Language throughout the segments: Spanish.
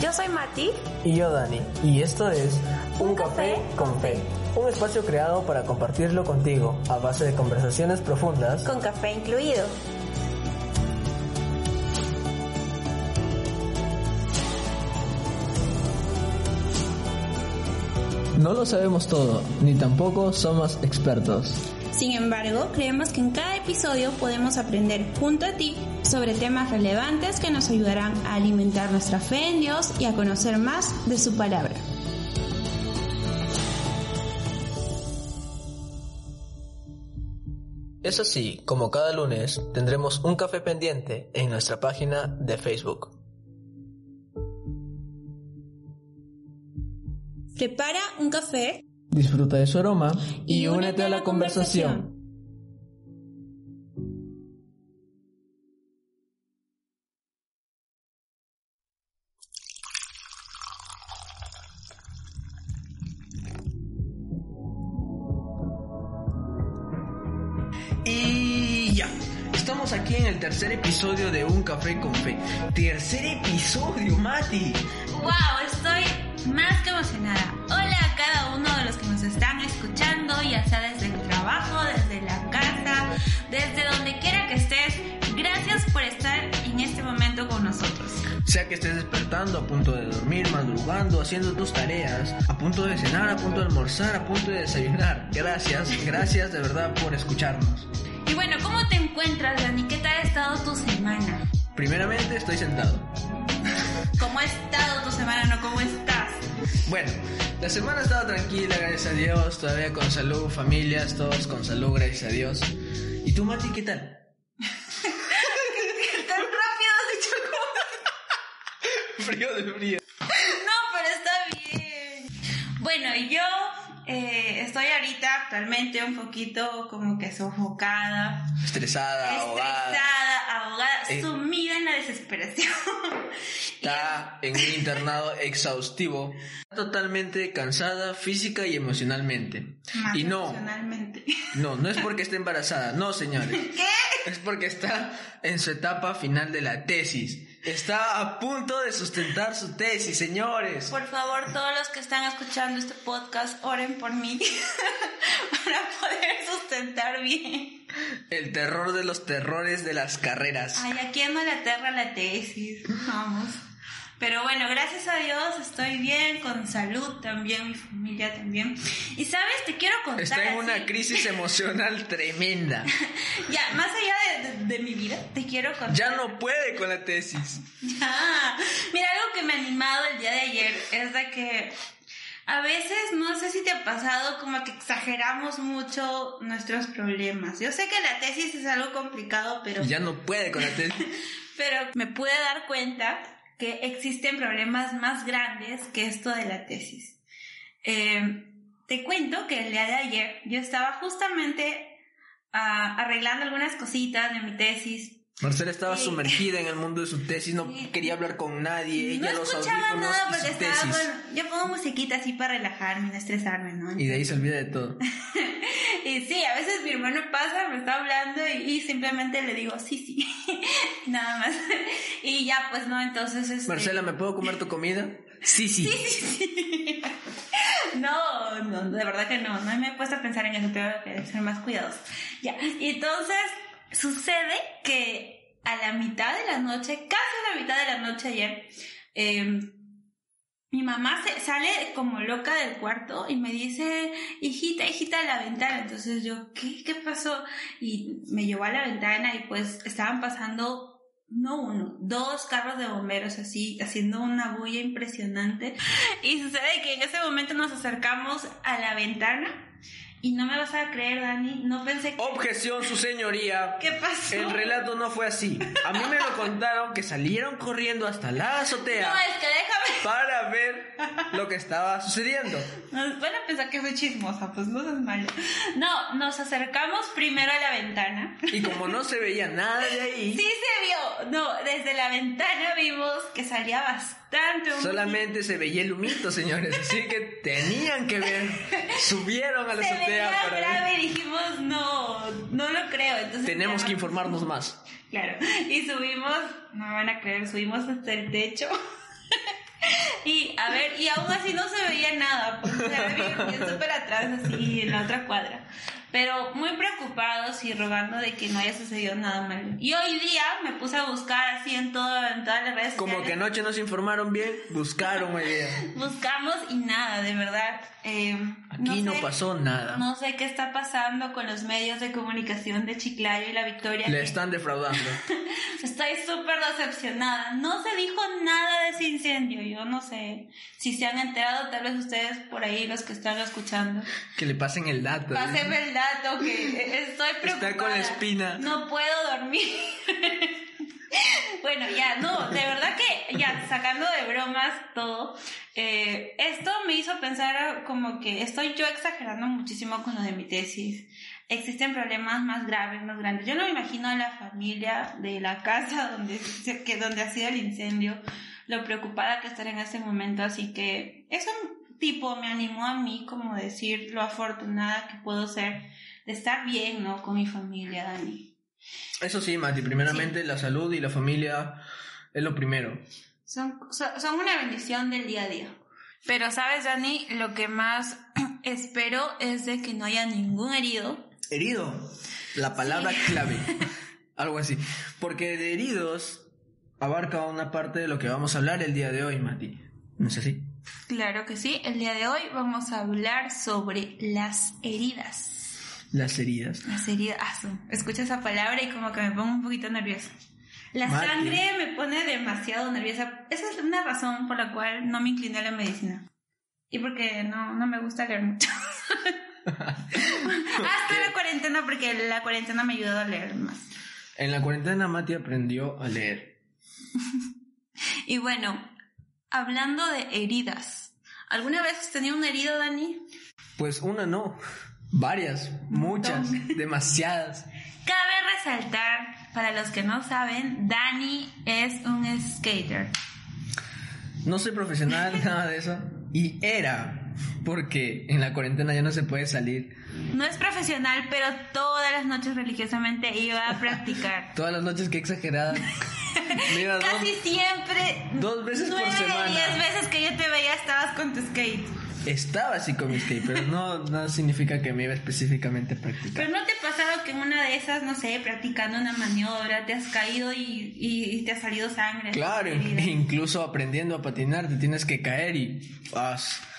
Yo soy Mati. Y yo Dani. Y esto es Un, café, con Fe. Un espacio creado para compartirlo contigo a base de conversaciones profundas. Con café incluido. No lo sabemos todo, ni tampoco somos expertos. Sin embargo, creemos que en cada episodio podemos aprender junto a ti sobre temas relevantes que nos ayudarán a alimentar nuestra fe en Dios y a conocer más de su palabra. Eso sí, como cada lunes, tendremos un café pendiente en nuestra página de Facebook. Prepara un café. Disfruta de su aroma y, únete a la conversación. Café con Fe. Tercer episodio, Mati. ¡Wow! Estoy más que emocionada. Hola a cada uno de los que nos están escuchando, ya sea desde el trabajo, desde la casa, desde donde quiera que estés. Gracias por estar en este momento con nosotros. Sea que estés despertando, a punto de dormir, madrugando, haciendo tus tareas, a punto de cenar, a punto de almorzar, a punto de desayunar. Gracias, gracias de verdad por escucharnos. Y bueno, ¿cómo te encuentras, Dani? ¿Qué tal ha estado tu semana? Primeramente estoy sentado. ¿Cómo ha estado tu semana? No, ¿cómo estás? Bueno, la semana ha estado tranquila, gracias a Dios, todavía con salud, familias, todos con salud, gracias a Dios. ¿Y tú, Mati, qué tal? Tan rápido has dicho frío de frío. No, pero está bien. Bueno, yo eh, estoy ahorita actualmente un poquito como que sofocada, Estresada, ahogada. estresada, ahogada, Eh. sumida en la desesperación. Está en un internado exhaustivo. Totalmente cansada física y emocionalmente. Más Y no, emocionalmente. no, no es porque esté embarazada, no, señores. ¿Qué? Es porque está en su etapa final de la tesis. Está a punto de sustentar su tesis, señores. Por favor, todos los que están escuchando este podcast, oren por mí para poder sustentar bien. El terror de los terrores de las carreras. Ay, ¿a quién no le aterra la tesis? Vamos. Pero bueno, gracias a Dios estoy bien, con salud también, mi familia también. Y sabes, te quiero contar. Está en así- una crisis emocional tremenda. Ya, más allá de, de- de mi vida, te quiero contar. Ya no puede con la tesis. Ya. Mira, algo que me ha animado el día de ayer es de que a veces, no sé si te ha pasado, como que exageramos mucho nuestros problemas. Yo sé que la tesis es algo complicado, pero, Ya no puede con la tesis. pero me pude dar cuenta que existen problemas más grandes que esto de la tesis. Eh, te cuento que el día de ayer yo estaba justamente ah, arreglando algunas cositas de mi tesis Marcela estaba Sí. sumergida en el mundo de su tesis, no Sí. quería hablar con nadie, no ella los escuchaba nada porque estaba con... Yo pongo musiquita así para relajarme, no estresarme, ¿no? Y de ahí se olvida de todo. Y sí, a veces mi hermano pasa, me está hablando y, y simplemente le digo, sí, sí, nada más. Y ya, pues no, entonces... Este... Marcela, ¿me puedo comer tu comida? Sí, sí. No, no, de verdad que no, no me he puesto a pensar en eso, tengo que ser más cuidadoso. Ya, y entonces sucede que a la mitad de la noche, casi a la mitad de la noche ayer, eh, mi mamá se sale como loca del cuarto y me dice, hijita, hijita, a la ventana. Entonces yo, ¿qué? ¿Qué pasó? Y me llevó a la ventana y pues estaban pasando, no uno, dos carros de bomberos así, haciendo una bulla impresionante. Y sucede que en ese momento nos acercamos a la ventana y no me vas a creer, Dani, no pensé que... Objeción, su señoría. ¿Qué pasó? El relato no fue así. A mí me lo contaron que salieron corriendo hasta la azotea No, es que déjame... para ver lo que estaba sucediendo. Nos van a pensar que soy chismosa, pues no es malo. No, nos acercamos primero a la ventana. Y como no se veía nada de ahí, Sí se vio. No, desde la ventana vimos que salía bastante solamente se veía el humito, señores. Así que tenían que ver. Subieron a la se azotea veía para ver. grave y dijimos, no, no lo creo. Entonces Tenemos que informarnos más. Claro. Y subimos, no me van a creer, subimos hasta el techo. Y a ver, y aún así no se veía nada, porque se veía bien súper atrás, así en la otra cuadra pero muy preocupados y rogando de que no haya sucedido nada malo. Y hoy día me puse a buscar así en, todo, en todas las redes Como que anoche nos informaron bien, buscaron hoy día. Buscamos y nada, de verdad. Eh, Aquí no, pasó nada. No sé qué está pasando con los medios de comunicación de Chiclayo y La Victoria. Le están defraudando. Estoy súper decepcionada. No se dijo nada de ese incendio. Yo no sé si se han enterado, tal vez ustedes por ahí, los que están escuchando. Que le pasen el dato. Pásenme el dato, que estoy preocupada. Está con la espina. No puedo dormir. bueno, ya, no, de verdad que ya, sacando de bromas todo, eh, esto me hizo pensar como que estoy yo exagerando muchísimo con lo de mi tesis. Existen problemas más graves, más grandes. Yo no me imagino a la familia de la casa donde, que, donde ha sido el incendio, lo preocupada que estar en este momento, así que eso tipo me animó a mí como decir lo afortunada que puedo ser de estar bien, ¿no? Con mi familia, Dani. Eso sí, Mati, primeramente la salud y la familia es lo primero. Son, son, una bendición del día a día. Pero sabes, Dani, lo que más espero es de que no haya ningún herido. Herido, la palabra clave. Algo así. Porque de heridos abarca una parte de lo que vamos a hablar el día de hoy, Mati. ¿No es así? Claro que sí. El día de hoy vamos a hablar sobre las heridas. Las heridas. Las heridas. Ah, escucho esa palabra y como que me pongo un poquito nerviosa. La sangre me pone demasiado nerviosa. Esa es una razón por la cual no me incliné a la medicina. Y porque no, no me gusta leer mucho. Hasta la cuarentena, porque la cuarentena me ayudó a leer más. En la cuarentena Mati aprendió a leer. y bueno, hablando de heridas. ¿Alguna vez has tenido una herida, Dani? Pues una no. Varias, muchas, demasiadas. Cabe resaltar, para los que no saben, Dani es un skater. No soy profesional, nada de eso. Y era, porque en la cuarentena ya no se puede salir. No es profesional, pero todas las noches religiosamente iba a practicar. todas las noches, qué exagerada. Casi siempre. Dos veces por semana. Diez veces que yo te veía estabas con tu skate estaba así con mi skate, pero no, no significa que me iba específicamente a practicar. Pero no te ha pasado que en una de esas, no sé, practicando una maniobra, te has caído y, y, te ha salido sangre. Claro, incluso aprendiendo a patinar, te tienes que caer y...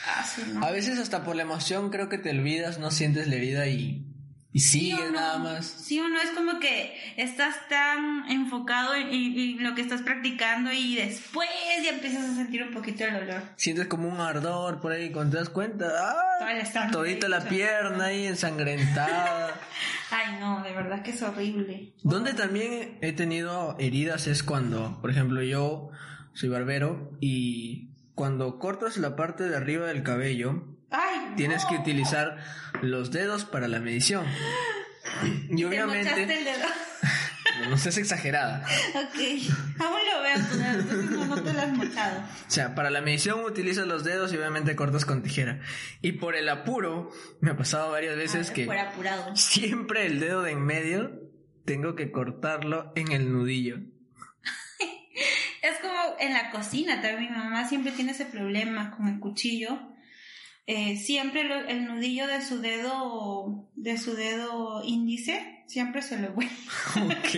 Ah, a veces hasta por la emoción creo que te olvidas, no sientes la herida y y sigue nada más. Sí o no, es como que estás tan enfocado en, lo que estás practicando y después ya empiezas a sentir un poquito el dolor. Sientes como un ardor por ahí, cuando te das cuenta, ¡ah! Todita la pierna ahí ensangrentada. Ay, no, de verdad que es horrible. Donde también he tenido heridas es cuando, por ejemplo, yo soy barbero y cuando cortas la parte de arriba del cabello, tienes que utilizar los dedos para la medición. Y obviamente... el dedo? no seas exagerada. Ok, aún lo veo, no, te lo has mochado. O sea, para la medición utilizas los dedos y obviamente cortas con tijera. Y por el apuro, me ha pasado varias veces que... Por apurado. Siempre el dedo de en medio tengo que cortarlo en el nudillo. En la cocina también, mi mamá siempre tiene ese problema con el cuchillo eh, siempre el nudillo de su dedo de su dedo índice siempre se lo vuelve. Ok.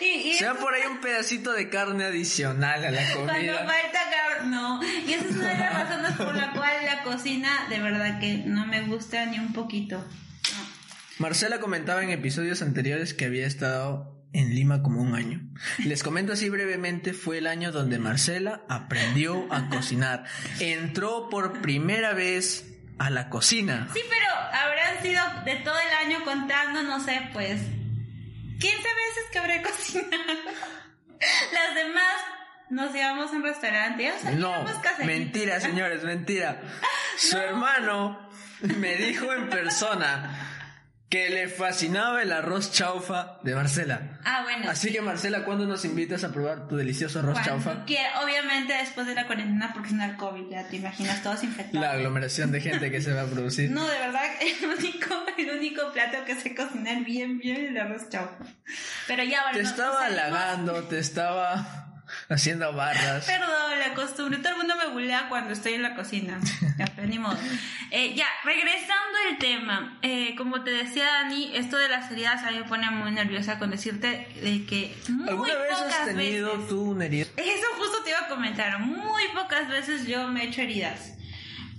y, sea por ahí un pedacito de carne adicional a la comida. Cuando falta carne, no. Y esa es una de las razones por la cual la cocina de verdad que no me gusta ni un poquito. Marcela comentaba en episodios anteriores que había estado en Lima como un año. Les comento así brevemente, fue el año donde Marcela aprendió a cocinar. Entró por primera vez a la cocina. Sí, pero habrán sido de todo el año contando, no sé, pues 15 veces que habré cocinado. Las demás nos llevamos a un restaurante. no, mentira, señores, mentira. Su hermano me dijo en persona que le fascinaba el arroz chaufa de Marcela. Ah, bueno. Así que Marcela, ¿cuándo nos invitas a probar tu delicioso arroz chaufa? Que obviamente después de la cuarentena porque no el COVID, ya te imaginas todos infectados. La aglomeración de gente que se va a producir. No, de verdad, el único, el único plato que sé cocinar bien, bien es el arroz chaufa. Pero ya, bueno, Te estaba halagando, te estaba Haciendo barras. Perdón, la costumbre. Todo el mundo me bulea cuando estoy en la cocina. Ya, pero ni modo. Eh, ya, regresando al tema. Eh, como te decía Dani, esto de las heridas a mí me pone muy nerviosa con decirte de que muy ¿Alguna vez pocas has tenido veces... tú una herida? Eso justo te iba a comentar. Muy pocas veces yo me he hecho heridas.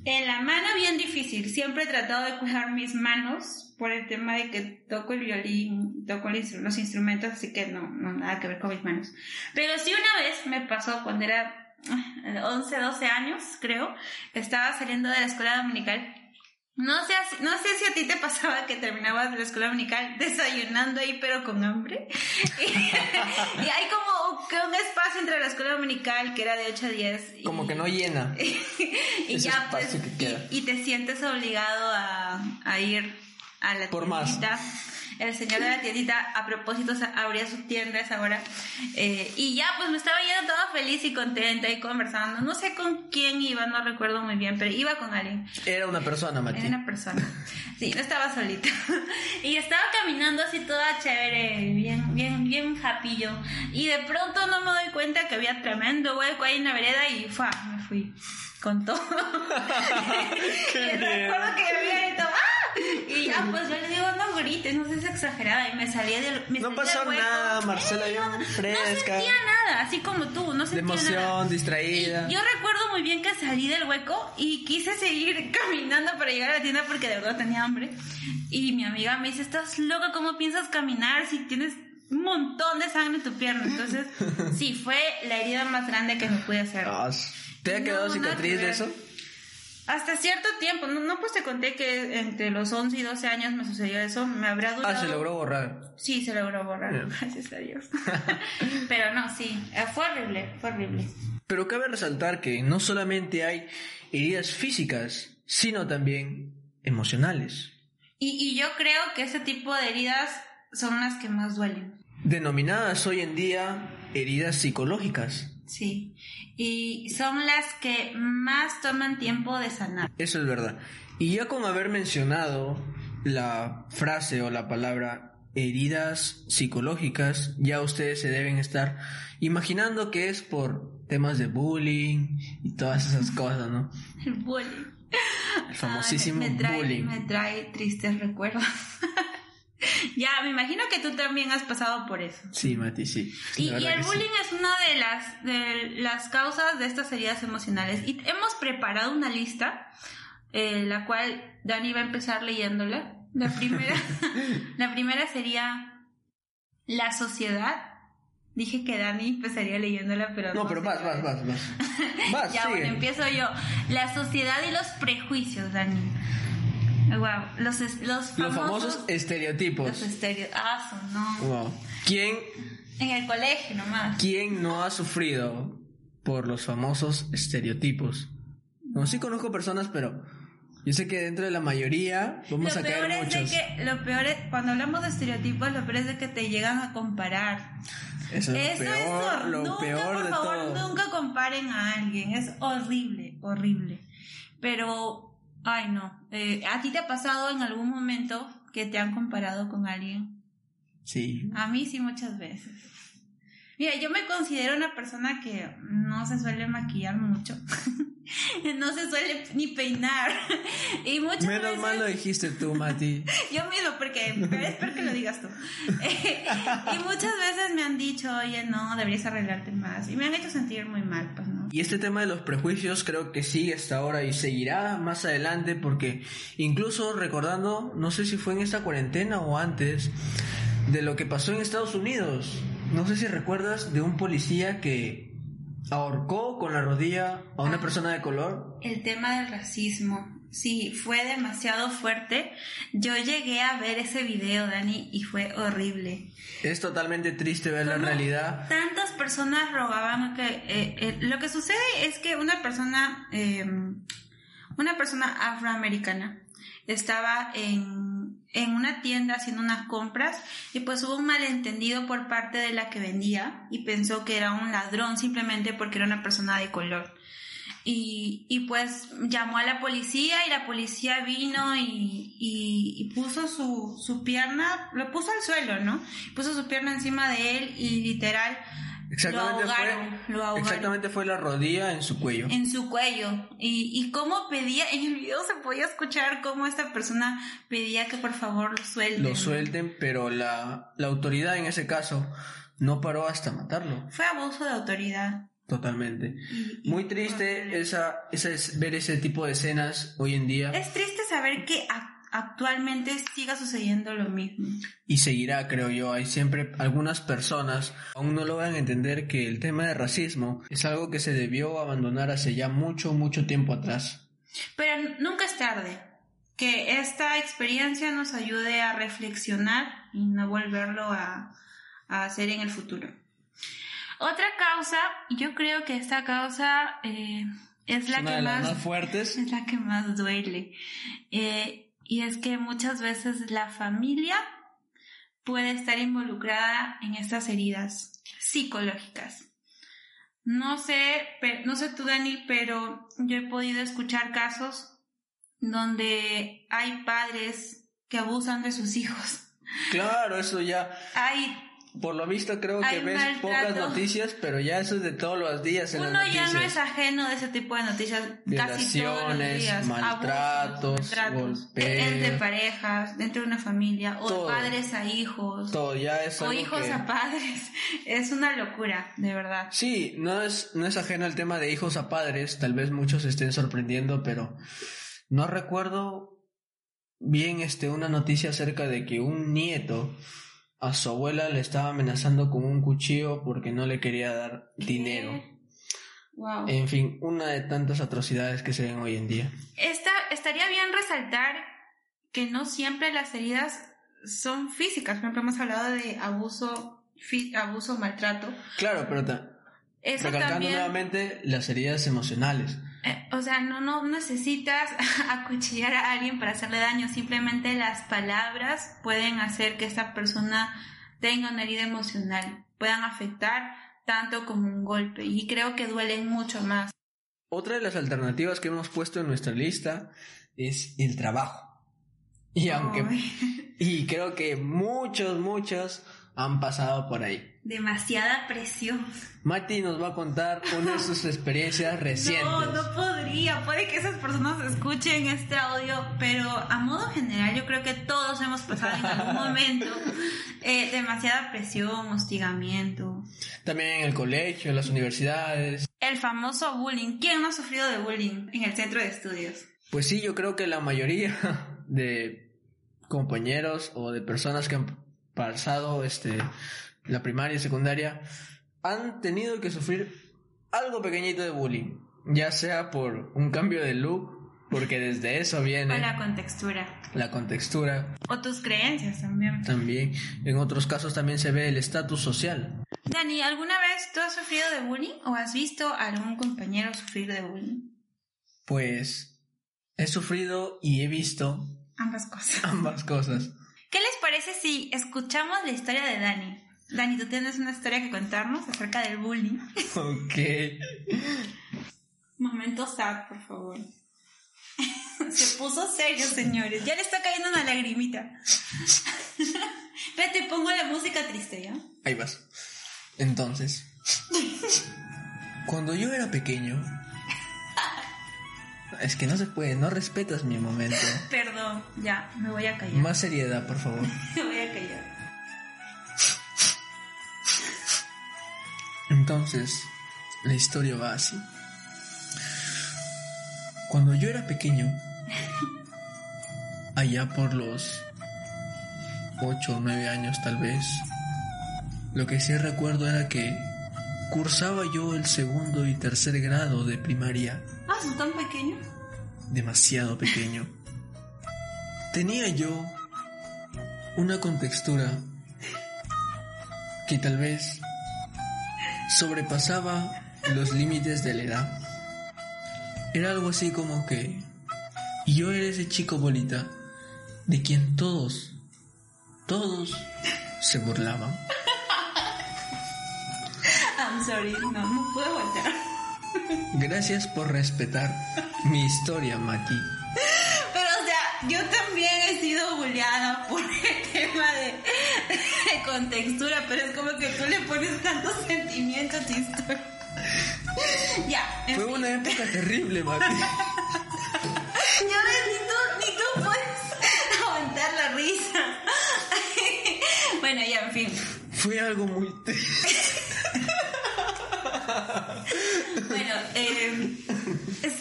En la mano bien difícil. Siempre he tratado de cuidar mis manos por el tema de que toco el violín, toco el los instrumentos, así que no, no nada que ver con mis manos. Pero sí una vez me pasó cuando era ah, 11, 12 años, creo, estaba saliendo de la escuela dominical. No sé, no sé si a ti te pasaba que terminabas de la escuela dominical desayunando ahí pero con hambre. Y, y hay como que un espacio entre la escuela dominical que era de 8 a 10. y- Como que no llena. y ese ya pues que y, y te sientes obligado a, a ir a la Por más. El señor de la tiendita, a propósito, abría su tienda a esa hora. Eh, y ya, pues me estaba yendo toda feliz y contenta y conversando. No sé con quién iba, no recuerdo muy bien, pero iba con alguien. Era una persona, Mati. Era una persona. Sí, no estaba solita. Y estaba caminando así toda chévere, bien, bien, bien happy yo. Y de pronto no me doy cuenta que había tremendo hueco ahí en la vereda y ¡fua! me fui con todo. y recuerdo que había ya pues yo le digo, no grites, no seas exagerada. Y me salía del me No pasó del nada, Marcela, no, fresca. No sentía nada, así como tú, no De sentía nada. emoción, distraída. Y yo recuerdo muy bien que salí del hueco y quise seguir caminando para llegar a la tienda porque de verdad tenía hambre. Y mi amiga me dice, estás loca, ¿cómo piensas caminar si tienes un montón de sangre en tu pierna? Entonces, sí, fue la herida más grande que me pude hacer. Ah, ¿Te ha quedado nada cicatriz de eso? Hasta cierto tiempo, no, no pues te conté que entre los 11 y 12 años me sucedió eso, me habrá durado... Ah, se logró borrar. Sí, se logró borrar, gracias a Dios. Pero no, sí, eh, fue horrible, fue horrible. Pero cabe resaltar que no solamente hay heridas físicas, sino también emocionales, Y, y yo creo que ese tipo de heridas son las que más duelen. denominadas hoy en día heridas psicológicas. Sí. Y son las que más toman tiempo de sanar. Eso es verdad. Y ya con haber mencionado la frase o la palabra heridas psicológicas, ya ustedes se deben estar imaginando que es por temas de bullying y todas esas cosas, ¿no? El bullying. El famosísimo Ay, me, me trae, bullying. Me trae tristes recuerdos. ya, me imagino que tú también has pasado por eso. Sí, Mati, sí. Y, el que sí. bullying es una de las, de las causas de estas heridas emocionales. Y hemos preparado una lista, eh, la cual Dani va a empezar leyéndola. La primera, la primera sería la sociedad. Dije que Dani empezaría leyéndola, pero No, pero vas, vas, vas. Vas, Ya, sigue. bueno, empiezo yo. La sociedad y los prejuicios, Dani. Wow, los, los famosos... Los famosos estereotipos. Los estéreos. Ah, no. Wow. ¿Quién, En el colegio nomás. ¿Quién no ha sufrido por los famosos estereotipos? No, sí conozco personas, pero yo sé que dentro de la mayoría vamos lo a peor caer es de muchos. que, lo peor es, cuando hablamos de estereotipos, lo peor es de que te llegan a comparar. Eso es Eso lo peor, es lo nunca, peor por de favor, todo. nunca comparen a alguien. Es horrible, horrible. Pero, ay no. Eh, ¿A ti te ha pasado en algún momento que te han comparado con alguien? Sí. A mí sí muchas veces. Mira, yo me considero una persona que no se suele maquillar mucho. no se suele ni peinar. y muchas Menos veces... mal lo dijiste tú, Mati. Yo mismo, porque pero espero que lo digas tú. y muchas veces me han dicho, oye, no, deberías arreglarte más. Y me han hecho sentir muy mal, pues no. Y este tema de los prejuicios creo que sigue hasta ahora y seguirá más adelante porque incluso recordando, no sé si fue en esta cuarentena o antes, de lo que pasó en Estados Unidos. No sé si recuerdas de un policía que ahorcó con la rodilla a una Ah. persona de color. El tema del racismo, sí, fue demasiado fuerte. Yo llegué a ver ese video, Dani, y fue horrible. Es totalmente triste ver la ¿Cómo realidad. Tantas personas rogaban que... eh, eh, lo que sucede es que una persona, eh, una persona afroamericana, estaba en, en una tienda haciendo unas compras y pues hubo un malentendido por parte de la que vendía y pensó que era un ladrón simplemente porque era una persona de color. Y, y pues llamó a la policía y la policía vino y, y, puso su, su pierna, lo puso al suelo, ¿no? Puso su pierna encima de él y literal Exactamente, fue, exactamente fue la rodilla en su cuello. En su cuello. Y, y cómo pedía, en el video se podía escuchar cómo esta persona pedía que por favor lo suelten. Lo suelten, pero la, la autoridad en ese caso no paró hasta matarlo. Fue abuso de autoridad. Totalmente. Muy triste esa, esa es ver ese tipo de escenas hoy en día. Es triste saber que actualmente siga sucediendo lo mismo. Y seguirá, creo yo. Hay siempre algunas personas aún no logran entender que el tema de racismo es algo que se debió abandonar hace ya mucho, mucho tiempo atrás. Pero nunca es tarde. Que esta experiencia nos ayude a reflexionar y no volverlo a, a hacer en el futuro. Otra causa, yo creo que esta causa eh, es la que más, fuertes. Es la que más duele. Eh, y es que muchas veces la familia puede estar involucrada en estas heridas psicológicas. No sé, no sé tú, Dani, pero yo he podido escuchar casos donde hay padres que abusan de sus hijos. Claro, eso ya. Hay por lo visto creo que ves pocas noticias, pero ya eso es de todos los días en Uno las ya no es ajeno de ese tipo de noticias casi todos los días. maltratos, golpes. Entre parejas, dentro de una familia, o padres a hijos. Todo ya es O hijos a padres. Es una locura, de verdad. Sí, no es, no es ajeno el tema de hijos a padres, tal vez muchos estén sorprendiendo, pero no recuerdo bien este una noticia acerca de que un nieto a su abuela le estaba amenazando con un cuchillo porque no le quería dar dinero. En fin, una de tantas atrocidades que se ven hoy en día. Esta, estaría bien resaltar que no siempre las heridas son físicas. Por ejemplo, hemos hablado de abuso, abuso, maltrato. Claro, pero recalcando nuevamente las heridas emocionales. Eh, o sea, no, no necesitas acuchillar a alguien para hacerle daño, simplemente las palabras pueden hacer que esta persona tenga una herida emocional, puedan afectar tanto como un golpe y creo que duelen mucho más. Otra de las alternativas que hemos puesto en nuestra lista es el trabajo. Y aunque y creo que muchos muchos han pasado por ahí. Demasiada presión. Mati nos va a contar una de sus experiencias recientes. No, no podría. Puede que esas personas escuchen este audio, pero a modo general yo creo que todos hemos pasado en algún momento eh, demasiada presión, hostigamiento. También en el colegio, en las universidades. El famoso bullying. ¿Quién no ha sufrido de bullying en el centro de estudios? Pues sí, yo creo que la mayoría de compañeros o de personas que han pasado este, la primaria y secundaria han tenido que sufrir algo pequeñito de bullying, ya sea por un cambio de look, porque desde eso viene... O la contextura. La contextura. O tus creencias también. También. En otros casos también se ve el estatus social. Dani, ¿alguna vez tú has sufrido de bullying o has visto a algún compañero sufrir de bullying? Pues he sufrido y he visto... Ambas cosas. Ambas cosas. ¿Qué les parece si escuchamos la historia de Dani? Dani, tú tienes una historia que contarnos acerca del bullying. Ok. Momento sad, por favor. Se puso serio, señores. Ya le está cayendo una lagrimita. Vete, pongo la música triste, ¿ya? Ahí vas. Entonces, cuando yo era pequeño, es que no se puede, no respetas mi momento. Perdón, ya, me voy a callar. Más seriedad, por favor. me voy a callar. Entonces, la historia va así. Cuando yo era pequeño, allá por los 8 o 9 años tal vez, lo que sí recuerdo era que cursaba yo el segundo y tercer grado de primaria. Ah, ¿son tan pequeño? Demasiado pequeño. Tenía yo una contextura que tal vez sobrepasaba los límites de la edad. Era algo así como que yo era ese chico bolita de quien todos, todos se burlaban. I'm sorry, no, no puedo voltear. Gracias por respetar mi historia, Mati. Pero, o sea, yo también he sido bulleada por el tema de, con textura, pero es como que tú le pones tantos sentimientos a tu historia. ya. Fue una época terrible, Mati. ya ves, ni tú, ni tú puedes aguantar la risa. bueno, ya, en fin. Fue algo muy bueno, eh,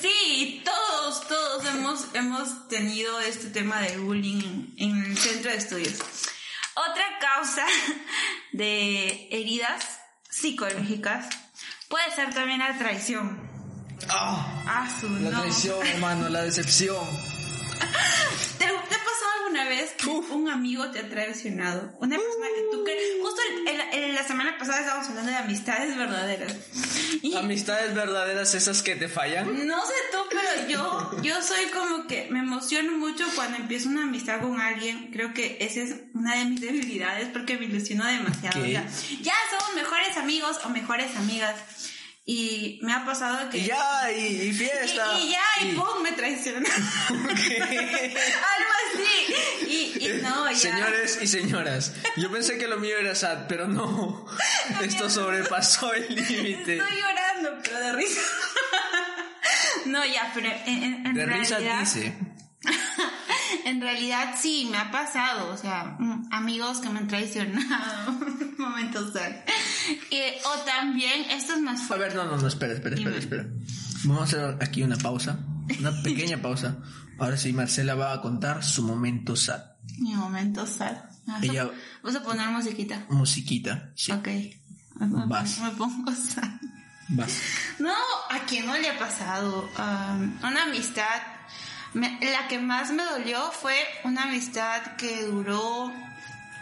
sí, todos, todos hemos, hemos tenido este tema de bullying en el centro de estudios. Otra causa de heridas psicológicas puede ser también la traición. Ah, ah su, la traición, hermano, la decepción. ¿Te, alguna vez que un amigo te ha traicionado? Una persona que tú crees. Justo en, la semana pasada estábamos hablando de amistades verdaderas. ¿Amistades verdaderas esas que te fallan? No sé tú, pero yo, yo soy como que me emociono mucho cuando empiezo una amistad con alguien. Creo que esa es una de mis debilidades porque me ilusiono demasiado. Ya, ya somos mejores amigos o mejores amigas. Y me ha pasado que... Y ya, y, fiesta. Y, ya, y, pum, me traicionó. Algo así. Y, y, no, ya. Señores y señoras, yo pensé que lo mío era sad, pero no. Esto sobrepasó el límite. Estoy llorando, pero de risa. no, ya, pero en, en de realidad... risa dice. en realidad sí, me ha pasado. O sea, mm, amigos que me han traicionado. Momentos tal. Eh, o también, esto es más fuerte. A ver, no, no, no, espera, espera, espera, espera. Vamos a hacer aquí una pausa, una pequeña pausa. Ahora sí, Marcela va a contar su momento sad. Mi momento sad. Ella, Vamos a poner musiquita. Musiquita, sí. Ok. Vas. Me pongo sad. Vas. No, ¿a quién no le ha pasado? Um, una amistad. la que más me dolió fue una amistad que duró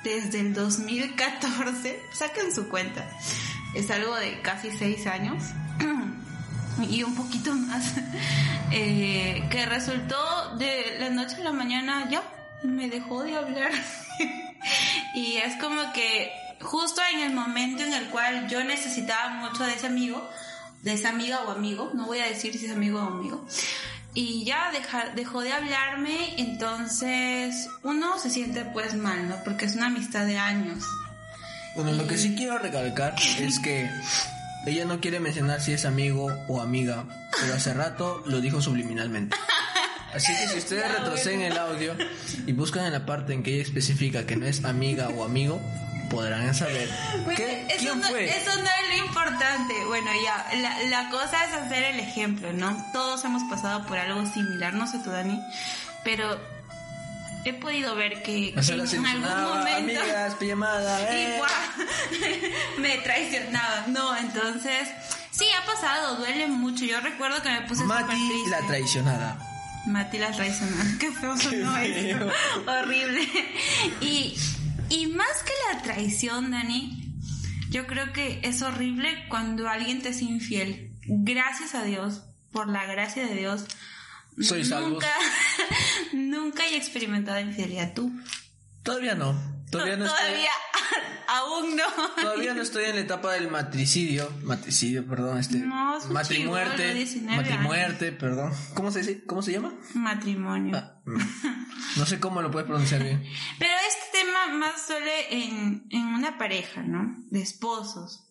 desde el 2014, saquen su cuenta, es algo de casi seis años y un poquito más, eh, que resultó de la noche a la mañana ya me dejó de hablar. Y es como que justo en el momento en el cual yo necesitaba mucho de ese amigo, de esa amiga o amigo, no voy a decir si es amigo o amigo, y ya dejó de hablarme, entonces uno se siente pues mal, ¿no? Porque es una amistad de años. Bueno, lo que sí quiero recalcar es que ella no quiere mencionar si es amigo o amiga, pero hace rato lo dijo subliminalmente. Así que si ustedes retroceden el audio y buscan en la parte en que ella especifica que no es amiga o amigo, podrán saber ¿Qué, quién no, fue. Eso no es lo importante. Bueno, ya, la, la, cosa es hacer el ejemplo, ¿no? Todos hemos pasado por algo similar, no sé tú, Dani, pero he podido ver que en algún momento amigas, pijamada, eh. me traicionaban. No, entonces sí ha pasado, duele mucho. Yo recuerdo que me puse Mati la traicionada. Mati la traicionada. Qué feo sonó eso. Horrible. Y y más que la traición, Dani, yo creo que es horrible cuando alguien te es infiel. Gracias a Dios, por la gracia de Dios, Soy nunca, nunca he experimentado infidelidad. ¿Tú? Todavía no. Todavía no Todavía, aún no. Todavía no estoy en la etapa del matricidio. Matricidio, perdón, este. No, matrimuerte. Matrimuerte, perdón. ¿Cómo se dice? ¿Cómo se llama? Matrimonio. Ah, mm. no sé cómo lo puedes pronunciar bien. Pero este tema más suele en, en una pareja, ¿no? De esposos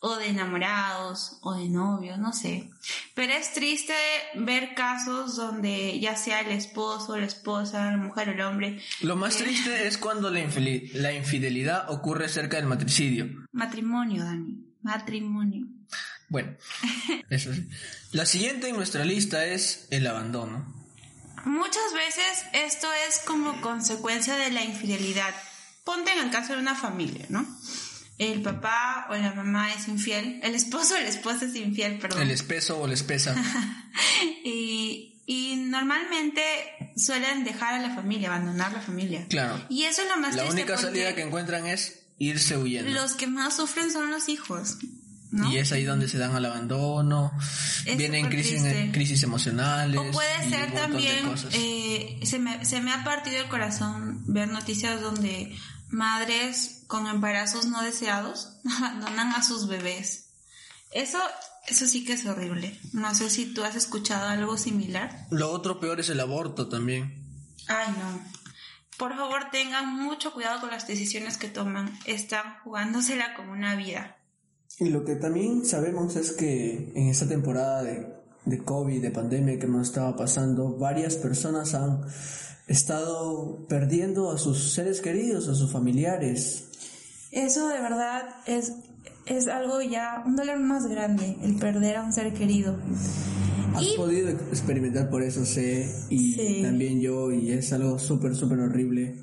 o de enamorados o de novios, no sé. Pero es triste ver casos donde ya sea el esposo, la esposa, la mujer o el hombre. Lo más triste es cuando la, la infidelidad ocurre cerca del matricidio. Matrimonio, Dani. Matrimonio. Bueno, eso sí. La siguiente en nuestra lista es el abandono. Muchas veces esto es como consecuencia de la infidelidad. Ponte en el caso de una familia, ¿no? El papá o la mamá es infiel, el esposo o la esposa es infiel, perdón. El espeso o la espesa. y, y normalmente suelen dejar a la familia, abandonar la familia. Claro. Y eso es lo más La única salida que encuentran es irse huyendo. Los que más sufren son los hijos. Y es ahí donde se dan al abandono, vienen crisis, crisis emocionales. O puede ser también, eh, se, me, se me ha partido el corazón ver noticias donde madres con embarazos no deseados abandonan a sus bebés. Eso, eso sí que es horrible. No sé si tú has escuchado algo similar. Lo otro peor es el aborto también. Ay, no. por favor tengan mucho cuidado con las decisiones que toman. Están jugándosela como una vida. Y lo que también sabemos es que en esta temporada de, de COVID, de pandemia que nos estaba pasando, varias personas han estado perdiendo a sus seres queridos, a sus familiares. Eso de verdad es, es algo ya, un dolor más grande, el perder a un ser querido. Has podido experimentar por eso, sé, y también yo, y es algo súper, súper horrible.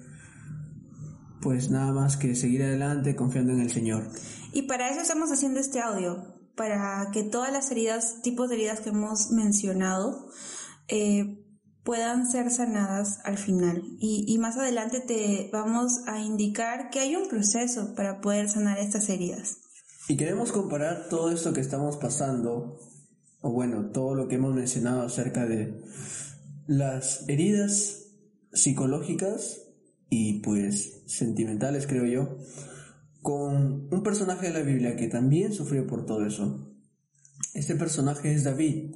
Pues nada más que seguir adelante confiando en el Señor. Y para eso estamos haciendo este audio, para que todas las heridas, tipos de heridas que hemos mencionado, eh, puedan ser sanadas al final. Y, y, más adelante te vamos a indicar que hay un proceso para poder sanar estas heridas. Y queremos comparar todo esto que estamos pasando o bueno, todo lo que hemos mencionado acerca de las heridas psicológicas y pues sentimentales, creo yo, con un personaje de la Biblia que también sufrió por todo eso. Este personaje es David,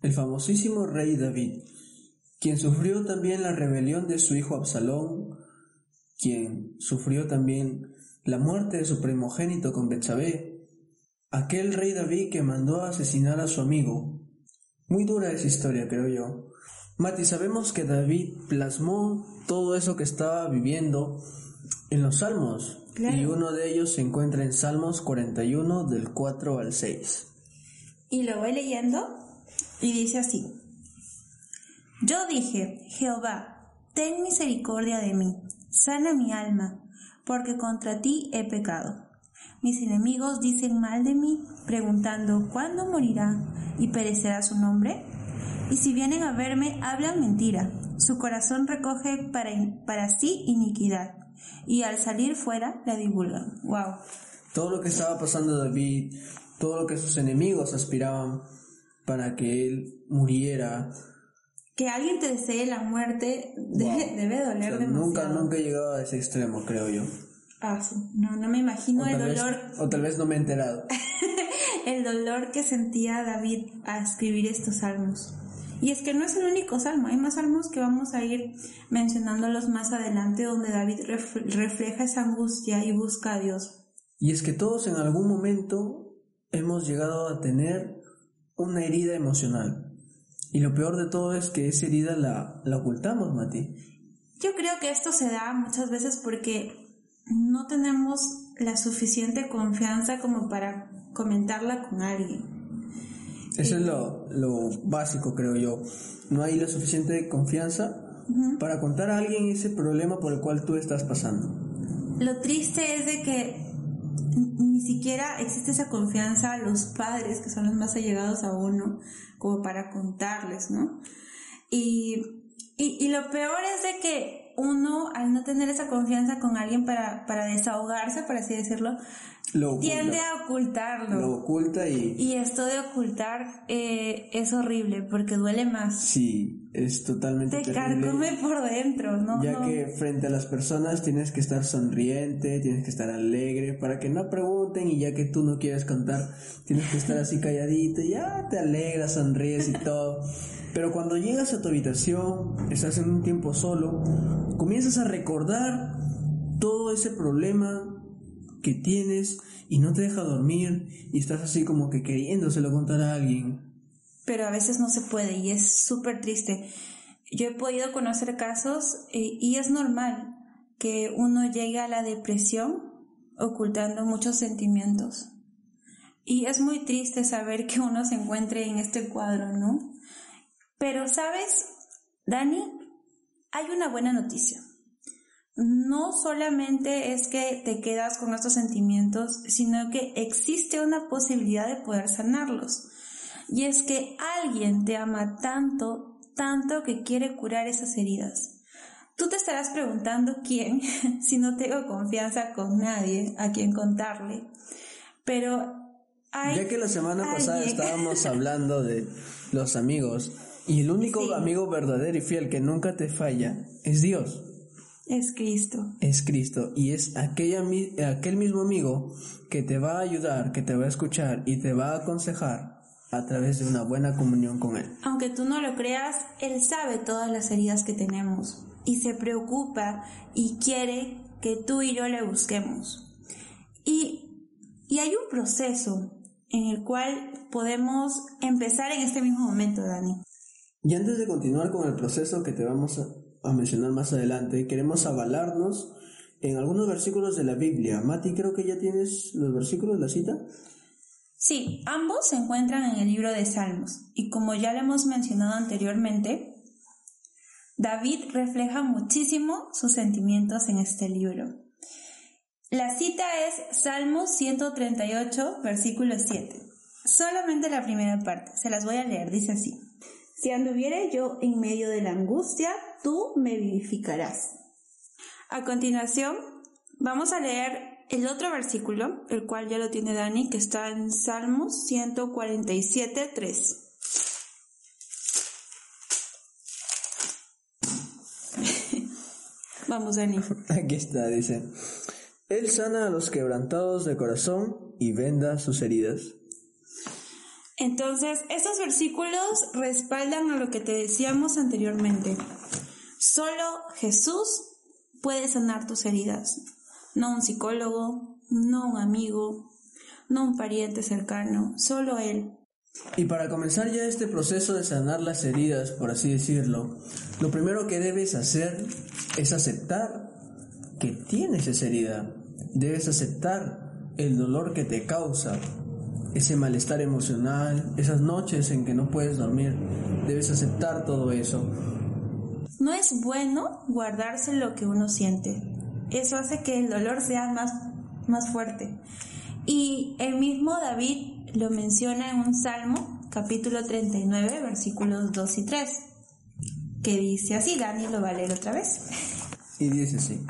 el famosísimo rey David, quien sufrió también la rebelión de su hijo Absalón, quien sufrió también la muerte de su primogénito con Betsabé, Aquel rey David que mandó a asesinar a su amigo. Muy dura esa historia, creo yo. Mati, sabemos que David plasmó todo eso que estaba viviendo en los Salmos. Y uno de ellos se encuentra en Salmos 41 del 4 al 6. Y lo voy leyendo y dice así. Yo dije, Jehová, ten misericordia de mí, sana mi alma, porque contra ti he pecado. Mis enemigos dicen mal de mí, preguntando, ¿cuándo morirá y perecerá su nombre? Y si vienen a verme, hablan mentira. Su corazón recoge para, para sí iniquidad, y al salir fuera la divulgan. Wow. Todo lo que estaba pasando David, todo lo que sus enemigos aspiraban para que él muriera. Que alguien te desee la muerte debe, doler demasiado. Nunca, nunca he llegado a ese extremo, creo yo. Ah, no, no me imagino el dolor. o tal vez no me he enterado. el dolor que sentía David a escribir estos salmos. Y es que no es el único salmo, hay más salmos que vamos a ir mencionándolos más adelante donde David refleja esa angustia y busca a Dios. Y es que todos en algún momento hemos llegado a tener una herida emocional. Y lo peor de todo es que esa herida la, la ocultamos, Mati. Yo creo que esto se da muchas veces porque no tenemos la suficiente confianza como para comentarla con alguien. Eso es lo, básico, creo yo. No hay la suficiente confianza para contar a alguien ese problema por el cual tú estás pasando. Lo triste es de que ni siquiera existe esa confianza a los padres, que son los más allegados a uno, como para contarles, ¿no? Y, y lo peor es de que uno, al no tener esa confianza con alguien para, para desahogarse, por así decirlo, tiende a ocultarlo. Lo oculta y... Y esto de ocultar eh, es horrible porque duele más. Sí, es totalmente Te carcome por dentro, ¿no? Ya que frente a las personas tienes que estar sonriente, tienes que estar alegre para que no pregunten y ya que tú no quieres contar, tienes que estar así calladito y ya te alegras, sonríes y todo. Pero cuando llegas a tu habitación, estás en un tiempo solo, comienzas a recordar todo ese problema que tienes y no te deja dormir y estás así como que queriéndoselo contar a alguien. Pero a veces no se puede y es súper triste. Yo he podido conocer casos eh, y es normal que uno llegue a la depresión ocultando muchos sentimientos. Y es muy triste saber que uno se encuentre en este cuadro, ¿no? Pero, ¿sabes, Dani? Hay una buena noticia no solamente es que te quedas con estos sentimientos, sino que existe una posibilidad de poder sanarlos. Y es que alguien te ama tanto, tanto que quiere curar esas heridas. Tú te estarás preguntando quién, si no tengo confianza con nadie a quien contarle. Pero hay ya que la semana pasada estábamos hablando de los amigos y el único amigo verdadero y fiel que nunca te falla es Dios. Es Cristo. Es Cristo. Y es aquella, aquel mismo amigo que te va a ayudar, que te va a escuchar y te va a aconsejar a través de una buena comunión con Él. Aunque tú no lo creas, Él sabe todas las heridas que tenemos. y se preocupa y quiere que tú y yo le busquemos. Y, y hay un proceso en el cual podemos empezar en este mismo momento, Dani. Y antes de continuar con el proceso que te vamos a, mencionar más adelante, queremos avalarnos en algunos versículos de la Biblia. Mati, creo que ya tienes los versículos, la cita. Sí, ambos se encuentran en el libro de Salmos y como ya lo hemos mencionado anteriormente, David refleja muchísimo sus sentimientos en este libro. La cita es Salmos 138, versículo 7. Solamente la primera parte, se las voy a leer, dice así. Si anduviere yo en medio de la angustia, tú me vivificarás. A continuación, vamos a leer el otro versículo, el cual ya lo tiene Dani, que está en Salmos 147, 3. Vamos, Dani. Aquí está, dice. Él sana a los quebrantados de corazón y venda sus heridas. Entonces, estos versículos respaldan a lo que te decíamos anteriormente. Solo Jesús puede sanar tus heridas, no un psicólogo, no un amigo, no un pariente cercano, solo Él. Y para comenzar ya este proceso de sanar las heridas, por así decirlo, lo primero que debes hacer es aceptar que tienes esa herida. Debes aceptar el dolor que te causa, ese malestar emocional, esas noches en que no puedes dormir. Debes aceptar todo eso. No es bueno guardarse lo que uno siente. Eso hace que el dolor sea más, más fuerte. Y el mismo David lo menciona en un salmo, capítulo 39, versículos 2 y 3, que dice así, Dani lo va a leer otra vez. Y dice así,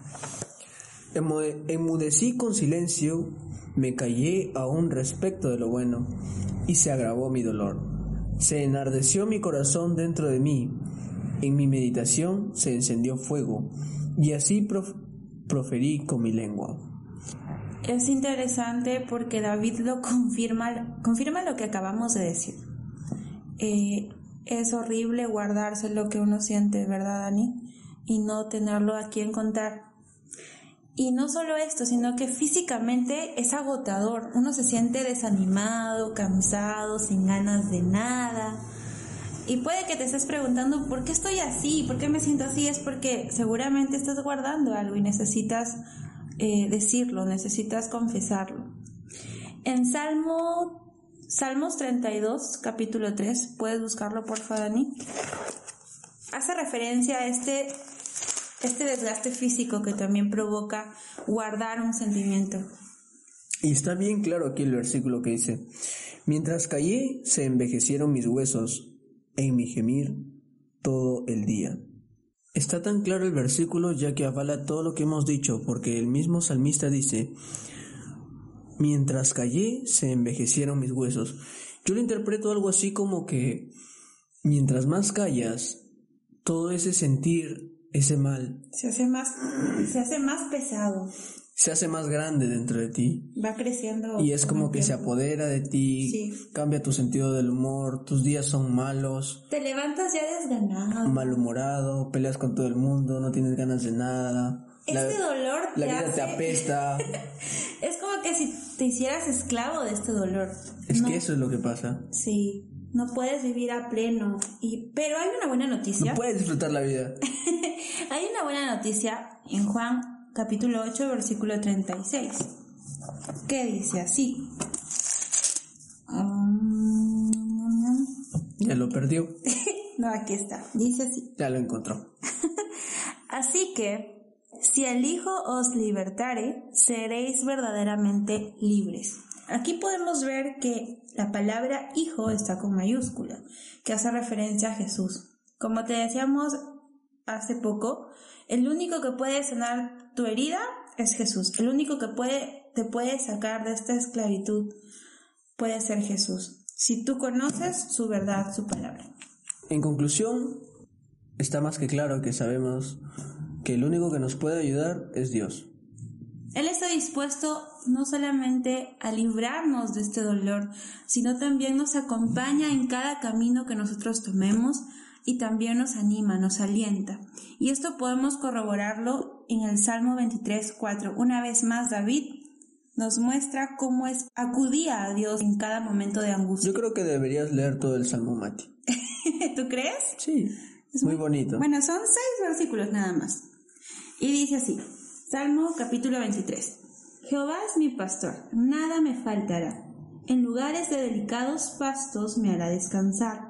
emudecí con silencio me callé aún respecto de lo bueno, y se agravó mi dolor. Se enardeció mi corazón dentro de mí, en mi meditación se encendió fuego, y así proferí con mi lengua. Es interesante porque David lo confirma, confirma lo que acabamos de decir. Eh, es horrible guardarse lo que uno siente, ¿verdad, Dani? Y no tenerlo a quien contar. Y no solo esto, sino que físicamente es agotador. Uno se siente desanimado, cansado, sin ganas de nada. Y puede que te estés preguntando, ¿por qué estoy así? ¿Por qué me siento así? Es porque seguramente estás guardando algo y necesitas eh, decirlo, necesitas confesarlo. En Salmo, Salmos 32, capítulo 3, puedes buscarlo por favor, Dani. Hace referencia a este este desgaste físico que también provoca guardar un sentimiento. Y está bien claro aquí el versículo que dice, mientras callé se envejecieron mis huesos en mi gemir todo el día. Está tan claro el versículo ya que avala todo lo que hemos dicho, porque el mismo salmista dice, mientras callé se envejecieron mis huesos. Yo lo interpreto algo así como que mientras más callas, todo ese sentir ese mal se hace más, se hace más pesado. Se hace más grande dentro de ti. Va creciendo. Y es como que se apodera de ti, cambia tu sentido del humor, tus días son malos. Te levantas ya desganado. Malhumorado, peleas con todo el mundo, no tienes ganas de nada. Este dolor La vida te apesta. es como que si te hicieras esclavo de este dolor. Es que eso es lo que pasa. Sí no puedes vivir a pleno. Y, pero hay una buena noticia. No puedes disfrutar la vida. hay una buena noticia en Juan capítulo 8, versículo 36, que dice así. Um, ya lo perdió. no, aquí está. Dice así. Ya lo encontró. así que, si el Hijo os libertare, seréis verdaderamente libres. Aquí podemos ver que la palabra hijo está con mayúscula, que hace referencia a Jesús. Como te decíamos hace poco, el único que puede sanar tu herida es Jesús. El único que puede, te puede sacar de esta esclavitud puede ser Jesús. Si tú conoces su verdad, su palabra. En conclusión, está más que claro que sabemos que el único que nos puede ayudar es Dios. Él está dispuesto no solamente a librarnos de este dolor, sino también nos acompaña en cada camino que nosotros tomemos y también nos anima, nos alienta. Y esto podemos corroborarlo en el Salmo 23, 4. Una vez más, David nos muestra cómo es, acudía a Dios en cada momento de angustia. Yo creo que deberías leer todo el Salmo Mati. ¿Tú crees? Sí, es muy, muy bonito. Bueno, son seis versículos nada más. Y dice así, Salmo capítulo 23. Jehová es mi pastor, nada me faltará. En lugares de delicados pastos me hará descansar.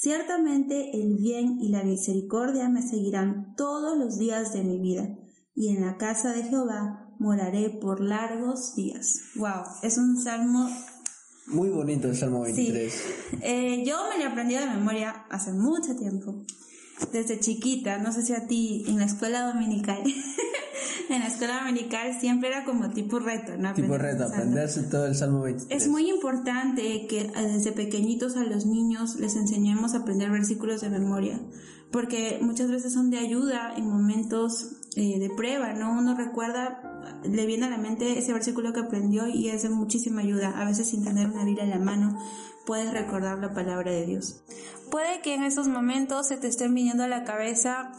Ciertamente el bien y la misericordia me seguirán todos los días de mi vida, y en la casa de Jehová moraré por largos días. Wow, es un salmo muy bonito el Salmo 23. Eh, yo me lo aprendí de memoria hace mucho tiempo, desde chiquita, no sé si a ti en la escuela dominical. en la escuela dominical siempre era como tipo reto, ¿no? Tipo reto, aprenderse todo el Salmo 23. Es muy importante que desde pequeñitos a los niños les enseñemos a aprender versículos de memoria, porque muchas veces son de ayuda en momentos eh, de prueba, ¿no? Uno recuerda, le viene a la mente ese versículo que aprendió y es de muchísima ayuda. A veces sin tener una Biblia en la mano puedes recordar la palabra de Dios. Puede que en esos momentos se te estén viniendo a la cabeza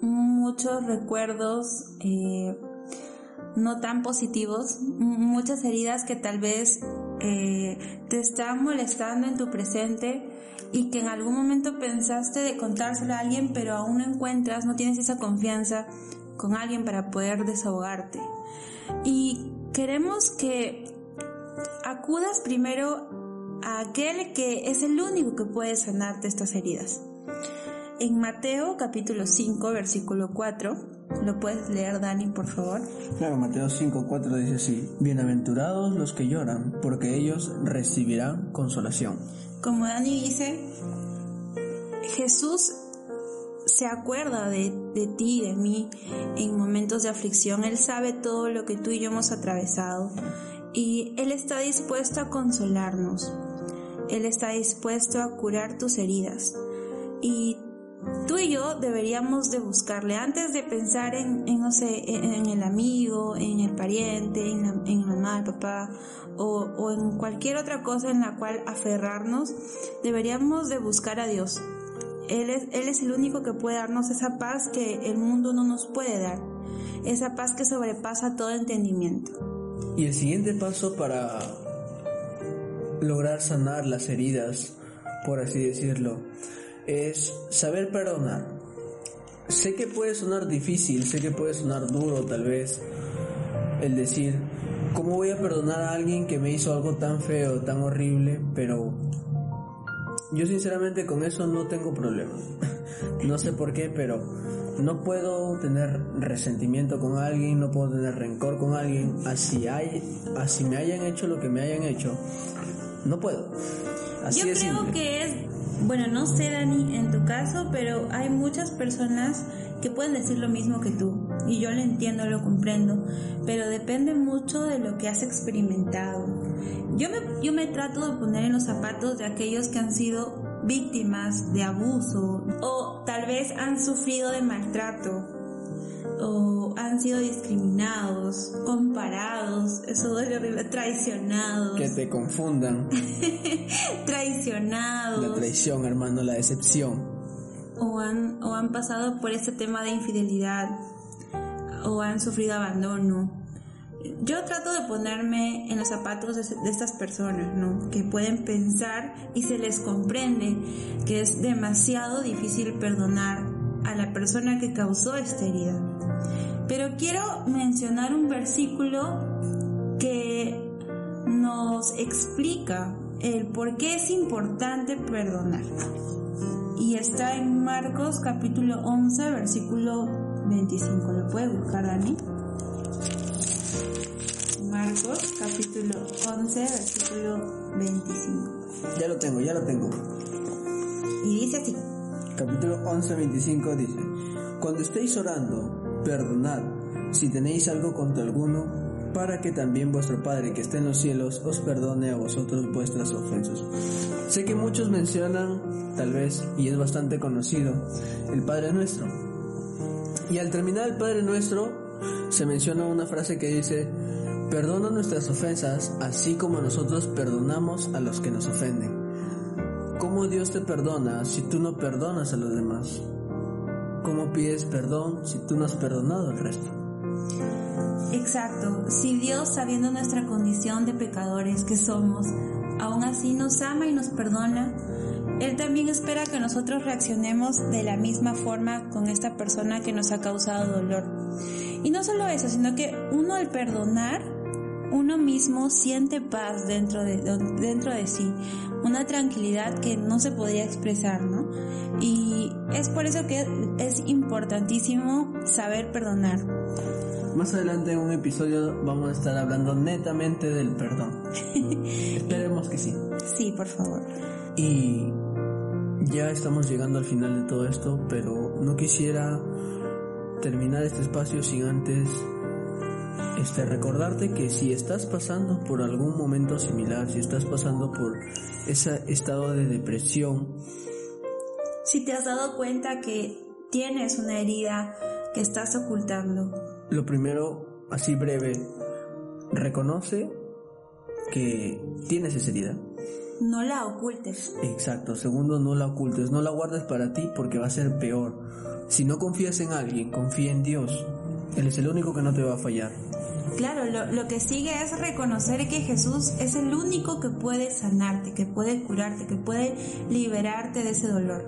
muchos recuerdos eh, no tan positivos, muchas heridas que tal vez eh, te están molestando en tu presente y que en algún momento pensaste de contárselo a alguien, pero aún no encuentras, no tienes esa confianza con alguien para poder desahogarte. Y queremos que acudas primero a aquel que es el único que puede sanarte estas heridas. En Mateo capítulo 5, versículo 4, ¿lo puedes leer Dani, por favor? Claro, Mateo 5, 4 dice así, Bienaventurados los que lloran, porque ellos recibirán consolación. Como Dani dice, Jesús se acuerda de, de ti y de mí en momentos de aflicción. Él sabe todo lo que tú y yo hemos atravesado y Él está dispuesto a consolarnos. Él está dispuesto a curar tus heridas. Y tú y yo deberíamos de buscarle antes de pensar en, no sé, en, el amigo, en el pariente, en la, en mamá, el papá o, en cualquier otra cosa en la cual aferrarnos, deberíamos de buscar a Dios. Él es, él es el único que puede darnos esa paz que el mundo no nos puede dar, esa paz que sobrepasa todo entendimiento. Y el siguiente paso para lograr sanar las heridas, por así decirlo, es saber perdonar. Sé que puede sonar difícil, sé que puede sonar duro tal vez el decir, ¿cómo voy a perdonar a alguien que me hizo algo tan feo, tan horrible? Pero yo sinceramente con eso no tengo problema. no sé por qué, pero no puedo tener resentimiento con alguien, no puedo tener rencor con alguien, así, hay, así me hayan hecho lo que me hayan hecho. No puedo. Así yo creo que es bueno, no sé Dani en tu caso, pero hay muchas personas que pueden decir lo mismo que tú. Y yo lo entiendo, lo comprendo, pero depende mucho de lo que has experimentado. Yo me, yo me trato de poner en los zapatos de aquellos que han sido víctimas de abuso o tal vez han sufrido de maltrato o han sido discriminados, comparados, eso duele horrible, traicionados. Que te confundan. traicionados. La traición, hermano, la decepción. O han, o han pasado por este tema de infidelidad, o han sufrido abandono. Yo trato de ponerme en los zapatos de, de estas personas, ¿no? Que pueden pensar y se les comprende que es demasiado difícil perdonar a la persona que causó esta herida. Pero quiero mencionar un versículo que nos explica el por qué es importante perdonar. Y está en Marcos capítulo 11, versículo 25. ¿Lo puede buscar, Dani? Marcos capítulo 11, versículo 25. Ya lo tengo, ya lo tengo. Y dice así. Capítulo 11:25 dice, Cuando estéis orando, perdonad si tenéis algo contra alguno, para que también vuestro Padre que está en los cielos os perdone a vosotros vuestras ofensas. Sé que muchos mencionan, tal vez, y es bastante conocido, el Padre Nuestro. Y al terminar el Padre Nuestro, se menciona una frase que dice, perdona nuestras ofensas, así como nosotros perdonamos a los que nos ofenden. ¿Cómo Dios te perdona si tú no perdonas a los demás? ¿Cómo pides perdón si tú no has perdonado al resto? Exacto, si Dios, sabiendo nuestra condición de pecadores que somos, aún así nos ama y nos perdona, Él también espera que nosotros reaccionemos de la misma forma con esta persona que nos ha causado dolor. Y no solo eso, sino que uno al perdonar, uno mismo siente paz dentro de, dentro de sí, una tranquilidad que no se podría expresar, ¿no? Y es por eso que es importantísimo saber perdonar. Más adelante en un episodio vamos a estar hablando netamente del perdón. Esperemos que sí. Sí, por favor. Y ya estamos llegando al final de todo esto, pero no quisiera terminar este espacio sin antes este, recordarte que si estás pasando por algún momento similar, si estás pasando por ese estado de depresión, si te has dado cuenta que tienes una herida que estás ocultando, lo primero, así breve, reconoce que tienes esa herida. No la ocultes. Exacto. Segundo, no la ocultes. No la guardes para ti porque va a ser peor. Si no confías en alguien, confía en Dios. Él es el único que no te va a fallar. Claro, lo, lo, que sigue es reconocer que Jesús es el único que puede sanarte, que puede curarte, que puede liberarte de ese dolor.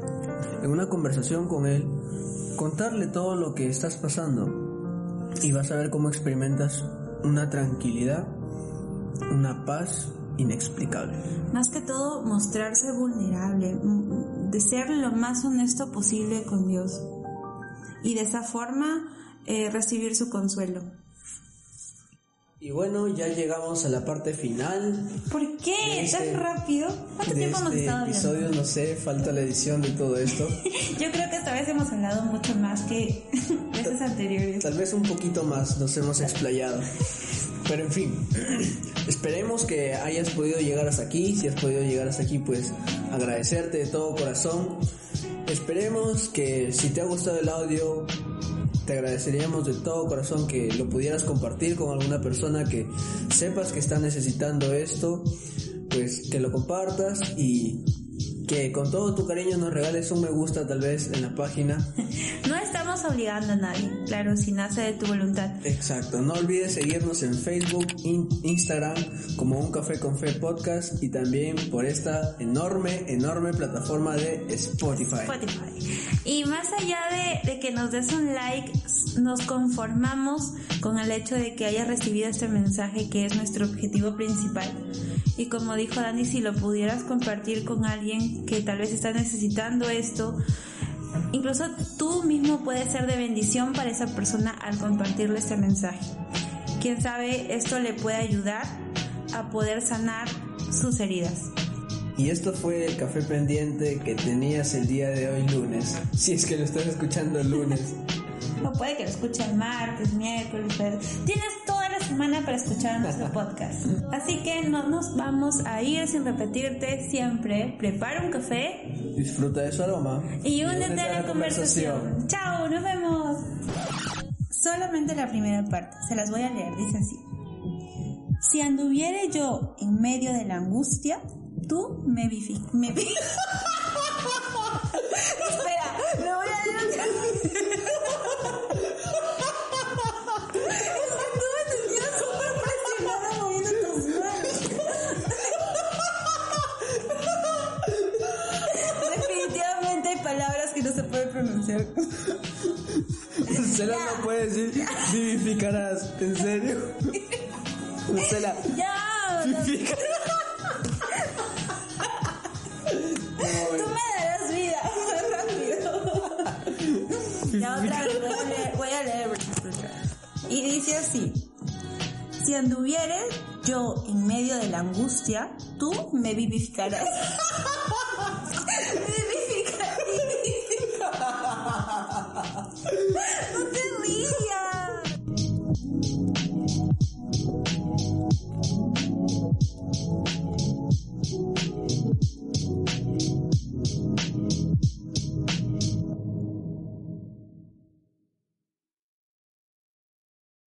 En una conversación con Él, contarle todo lo que estás pasando y vas a ver cómo experimentas una tranquilidad, una paz inexplicable. Más que todo, mostrarse vulnerable, de ser lo más honesto posible con Dios y de esa forma eh, recibir su consuelo. Y bueno, ya llegamos a la parte final. ¿Por qué? ¿Tan este rápido? ¿Cuánto tiempo hemos este estado episodio, no sé, falta la edición de todo esto. Yo creo que esta vez hemos hablado mucho más que veces anteriores. Tal vez un poquito más nos hemos explayado. Pero en fin, esperemos que hayas podido llegar hasta aquí. Si has podido llegar hasta aquí, pues agradecerte de todo corazón. Esperemos que si te ha gustado el audio, te agradeceríamos de todo corazón que lo pudieras compartir con alguna persona que sepas que está necesitando esto, pues que lo compartas y que con todo tu cariño nos regales un me gusta tal vez en la página. obligando a nadie, claro, si nace de tu voluntad. Exacto, no olvides seguirnos en Facebook, Instagram como Un Café con Fe Podcast y también por esta enorme, enorme plataforma de Spotify. Spotify. Y más allá de, de que nos des un like, nos conformamos con el hecho de que hayas recibido este mensaje que es nuestro objetivo principal. Y como dijo Dani, si lo pudieras compartir con alguien que tal vez está necesitando esto, incluso tú mismo puedes ser de bendición para esa persona al compartirle este mensaje. Quién sabe, esto le puede ayudar a poder sanar sus heridas. Y esto fue el café pendiente que tenías el día de hoy lunes, si es que lo estás escuchando el lunes. o puede que lo escuchen martes, miércoles, pero tienes toda la semana para escuchar nuestro podcast. Así que no nos vamos a ir sin repetirte siempre. Prepara un café. Disfruta de su aroma. Y únete a la, conversación. Chao, nos vemos. Solamente la primera parte, se las voy a leer, dice así. Si anduviere yo en medio de la angustia, tú me. Me Marcela no puede decir vivificarás, ¿en serio? Marcela. Ya. Vivificarás. Tú me darás vida rápido. Ya otra vez voy a leer, voy a leer. Y dice así. Si anduvieres yo en medio de la angustia, tú me vivificarás.